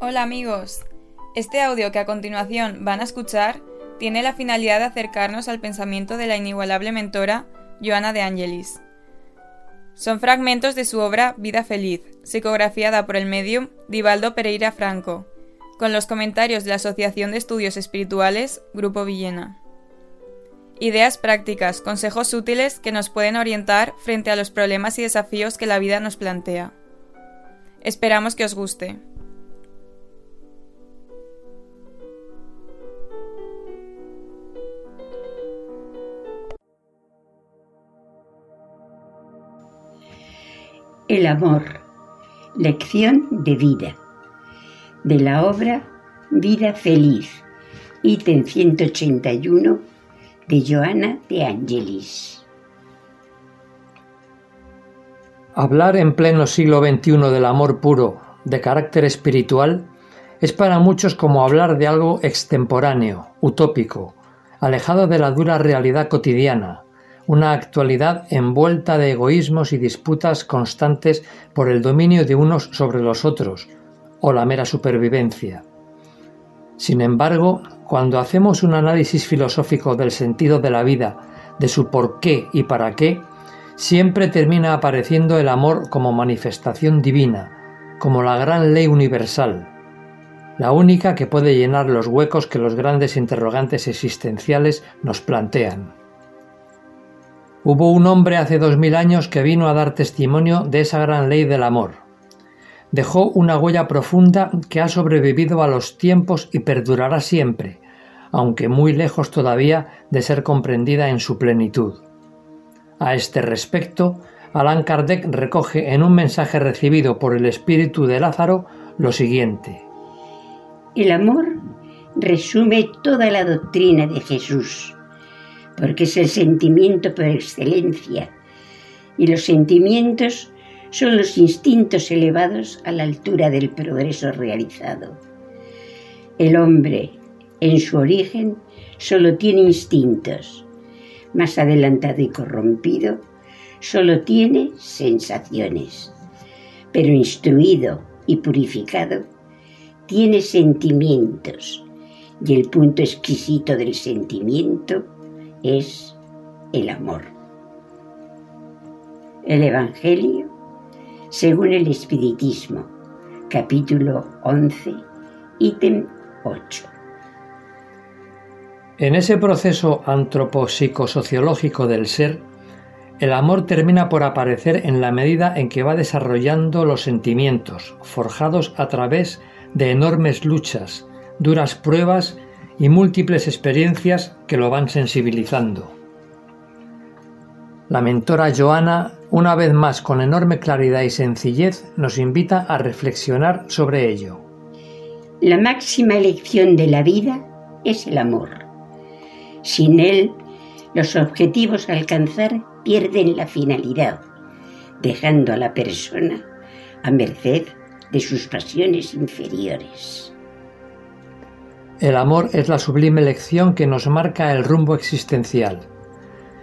Hola amigos, este audio que a continuación van a escuchar tiene la finalidad de acercarnos al pensamiento de la inigualable mentora Joana de Angelis. Son fragmentos de su obra Vida Feliz, psicografiada por el medium Divaldo Pereira Franco, con los comentarios de la Asociación de Estudios Espirituales Grupo Villena. Ideas prácticas, consejos útiles que nos pueden orientar frente a los problemas y desafíos que la vida nos plantea. Esperamos que os guste. El amor, lección de vida, de la obra Vida Feliz, ítem 181 de Joana de Angelis. Hablar en pleno siglo XXI del amor puro, de carácter espiritual, es para muchos como hablar de algo extemporáneo, utópico, alejado de la dura realidad cotidiana, una actualidad envuelta de egoísmos y disputas constantes por el dominio de unos sobre los otros, o la mera supervivencia. Sin embargo, cuando hacemos un análisis filosófico del sentido de la vida, de su por qué y para qué, siempre termina apareciendo el amor como manifestación divina, como la gran ley universal, la única que puede llenar los huecos que los grandes interrogantes existenciales nos plantean. Hubo un hombre hace dos mil años que vino a dar testimonio de esa gran ley del amor. Dejó una huella profunda que ha sobrevivido a los tiempos y perdurará siempre, aunque muy lejos todavía de ser comprendida en su plenitud. A este respecto, Allan Kardec recoge en un mensaje recibido por el espíritu de Lázaro lo siguiente. El amor resume toda la doctrina de Jesús porque es el sentimiento por excelencia, y los sentimientos son los instintos elevados a la altura del progreso realizado. El hombre, en su origen, solo tiene instintos. Más adelantado y corrompido, solo tiene sensaciones. Pero instruido y purificado, tiene sentimientos. Y el punto exquisito del sentimiento es el amor. El Evangelio según el Espiritismo, capítulo 11, ítem 8. En ese proceso antropopsicosociológico del ser, el amor termina por aparecer en la medida en que va desarrollando los sentimientos, forjados a través de enormes luchas, duras pruebas y múltiples experiencias que lo van sensibilizando. La mentora Joana, una vez más con enorme claridad y sencillez, nos invita a reflexionar sobre ello. La máxima elección de la vida es el amor. Sin él, los objetivos a alcanzar pierden la finalidad, dejando a la persona a merced de sus pasiones inferiores. El amor es la sublime lección que nos marca el rumbo existencial.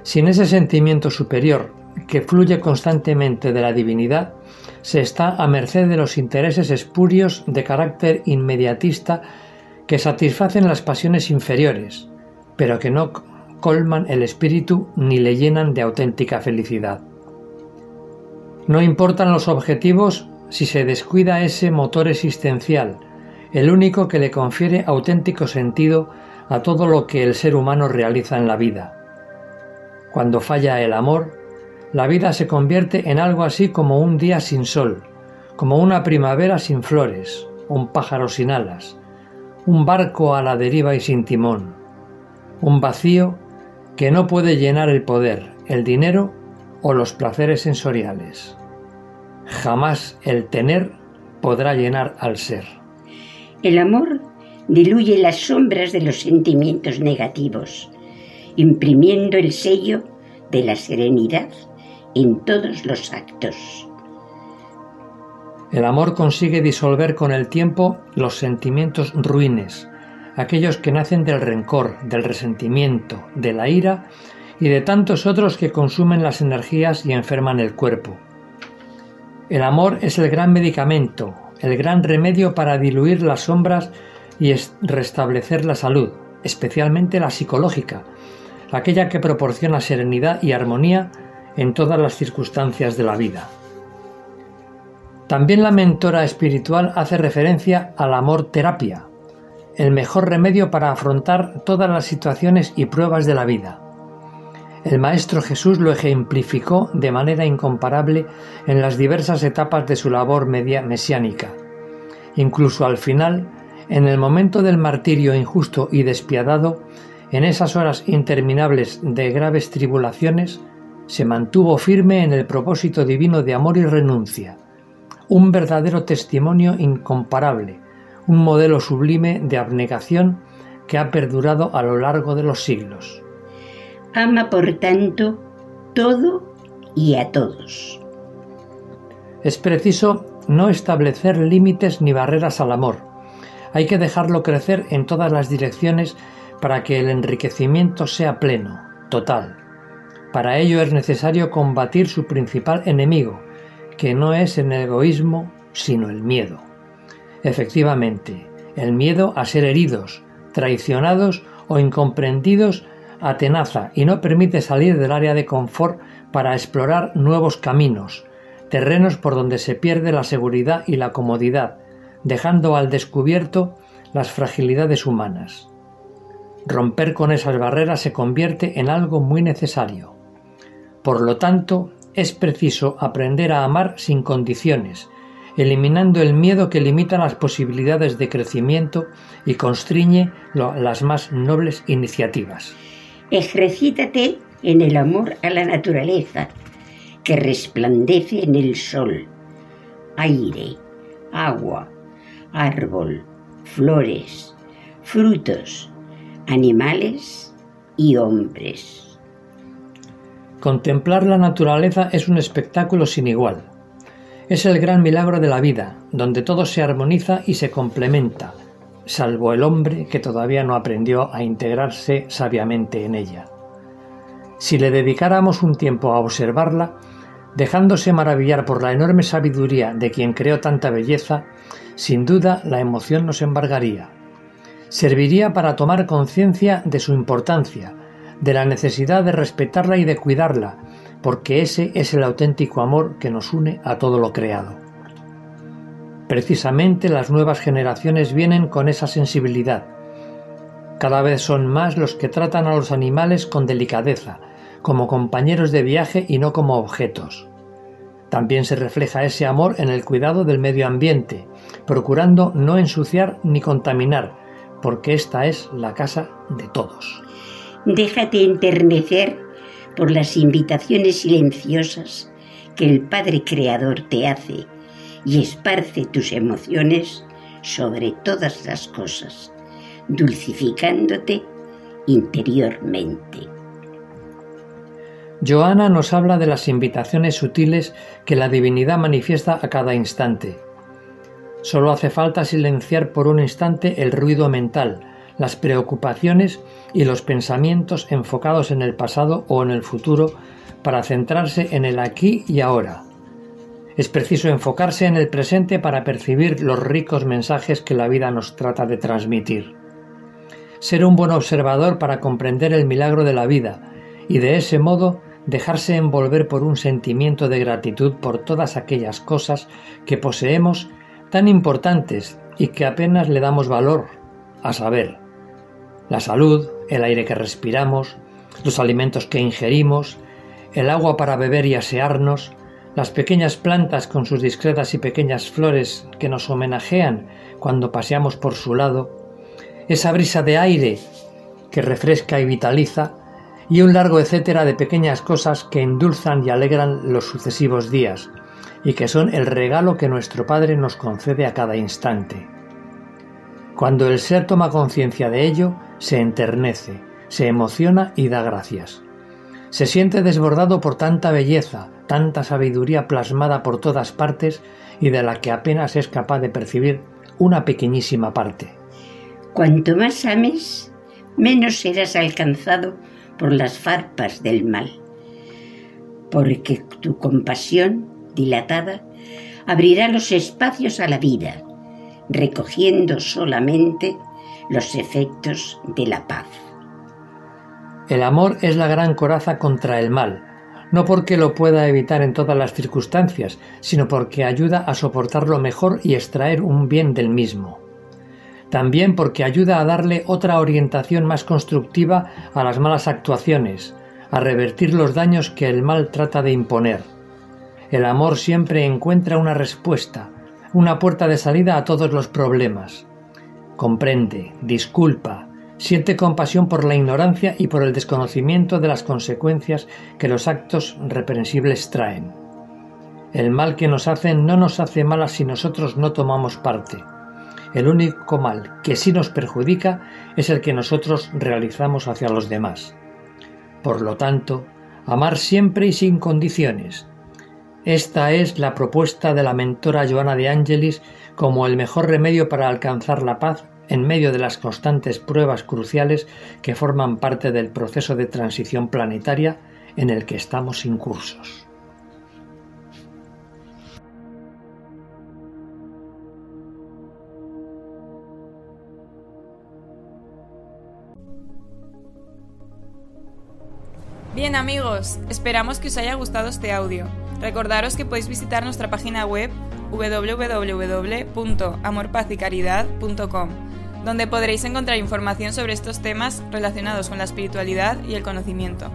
Sin ese sentimiento superior, que fluye constantemente de la divinidad, se está a merced de los intereses espurios de carácter inmediatista que satisfacen las pasiones inferiores, pero que no colman el espíritu ni le llenan de auténtica felicidad. No importan los objetivos si se descuida ese motor existencial, el único que le confiere auténtico sentido a todo lo que el ser humano realiza en la vida. Cuando falla el amor, la vida se convierte en algo así como un día sin sol, como una primavera sin flores, un pájaro sin alas, un barco a la deriva y sin timón, un vacío que no puede llenar el poder, el dinero o los placeres sensoriales. Jamás el tener podrá llenar al ser. El amor diluye las sombras de los sentimientos negativos, imprimiendo el sello de la serenidad en todos los actos. El amor consigue disolver con el tiempo los sentimientos ruines, aquellos que nacen del rencor, del resentimiento, de la ira y de tantos otros que consumen las energías y enferman el cuerpo. El amor es el gran medicamento, el gran remedio para diluir las sombras y restablecer la salud, especialmente la psicológica, aquella que proporciona serenidad y armonía en todas las circunstancias de la vida. También la mentora espiritual hace referencia al amor terapia, el mejor remedio para afrontar todas las situaciones y pruebas de la vida. El Maestro Jesús lo ejemplificó de manera incomparable en las diversas etapas de su labor media mesiánica. Incluso al final, en el momento del martirio injusto y despiadado, en esas horas interminables de graves tribulaciones, se mantuvo firme en el propósito divino de amor y renuncia, un verdadero testimonio incomparable, un modelo sublime de abnegación que ha perdurado a lo largo de los siglos. Ama, por tanto, todo y a todos. Es preciso no establecer límites ni barreras al amor. Hay que dejarlo crecer en todas las direcciones para que el enriquecimiento sea pleno, total. Para ello es necesario combatir su principal enemigo, que no es el egoísmo, sino el miedo. Efectivamente, el miedo a ser heridos, traicionados o incomprendidos atenaza y no permite salir del área de confort para explorar nuevos caminos, terrenos por donde se pierde la seguridad y la comodidad, dejando al descubierto las fragilidades humanas. Romper con esas barreras se convierte en algo muy necesario. Por lo tanto, es preciso aprender a amar sin condiciones, eliminando el miedo que limita las posibilidades de crecimiento y constriñe las más nobles iniciativas. Ejercítate en el amor a la naturaleza, que resplandece en el sol, aire, agua, árbol, flores, frutos, animales y hombres. Contemplar la naturaleza es un espectáculo sin igual. Es el gran milagro de la vida, donde todo se armoniza y se complementa, salvo el hombre que todavía no aprendió a integrarse sabiamente en ella. Si le dedicáramos un tiempo a observarla, dejándose maravillar por la enorme sabiduría de quien creó tanta belleza, sin duda la emoción nos embargaría serviría para tomar conciencia de su importancia, de la necesidad de respetarla y de cuidarla, porque ese es el auténtico amor que nos une a todo lo creado. Precisamente las nuevas generaciones vienen con esa sensibilidad. Cada vez son más los que tratan a los animales con delicadeza, como compañeros de viaje y no como objetos. También se refleja ese amor en el cuidado del medio ambiente, procurando no ensuciar ni contaminar, porque esta es la casa de todos. Déjate enternecer por las invitaciones silenciosas que el Padre Creador te hace y esparce tus emociones sobre todas las cosas, dulcificándote interiormente. Joana nos habla de las invitaciones sutiles que la divinidad manifiesta a cada instante, Solo hace falta silenciar por un instante el ruido mental, las preocupaciones y los pensamientos enfocados en el pasado o en el futuro para centrarse en el aquí y ahora. Es preciso enfocarse en el presente para percibir los ricos mensajes que la vida nos trata de transmitir. Ser un buen observador para comprender el milagro de la vida y de ese modo dejarse envolver por un sentimiento de gratitud por todas aquellas cosas que poseemos tan importantes y que apenas le damos valor, a saber, la salud, el aire que respiramos, los alimentos que ingerimos, el agua para beber y asearnos, las pequeñas plantas con sus discretas y pequeñas flores que nos homenajean cuando paseamos por su lado, esa brisa de aire que refresca y vitaliza, y un largo etcétera de pequeñas cosas que endulzan y alegran los sucesivos días, y que son el regalo que nuestro Padre nos concede a cada instante. Cuando el ser toma conciencia de ello, se enternece, se emociona y da gracias. Se siente desbordado por tanta belleza, tanta sabiduría plasmada por todas partes y de la que apenas es capaz de percibir una pequeñísima parte. Cuanto más ames, menos serás alcanzado por las farpas del mal, porque tu compasión dilatada, abrirá los espacios a la vida recogiendo solamente los efectos de la paz. El amor es la gran coraza contra el mal, no porque lo pueda evitar en todas las circunstancias, sino porque ayuda a soportarlo mejor y extraer un bien del mismo. También porque ayuda a darle otra orientación más constructiva a las malas actuaciones, a revertir los daños que el mal trata de imponer. El amor siempre encuentra una respuesta, una puerta de salida a todos los problemas. Comprende, disculpa, siente compasión por la ignorancia y por el desconocimiento de las consecuencias que los actos reprensibles traen. El mal que nos hacen no nos hace mal si nosotros no tomamos parte. El único mal que sí nos perjudica es el que nosotros realizamos hacia los demás. Por lo tanto, amar siempre y sin condiciones. Esta es la propuesta de la mentora Joana de Angelis como el mejor remedio para alcanzar la paz en medio de las constantes pruebas cruciales que forman parte del proceso de transición planetaria en el que estamos incursos. Bien amigos, esperamos que os haya gustado este audio. Recordaros que podéis visitar nuestra página web www.amorpazycaridad.com, donde podréis encontrar información sobre estos temas relacionados con la espiritualidad y el conocimiento.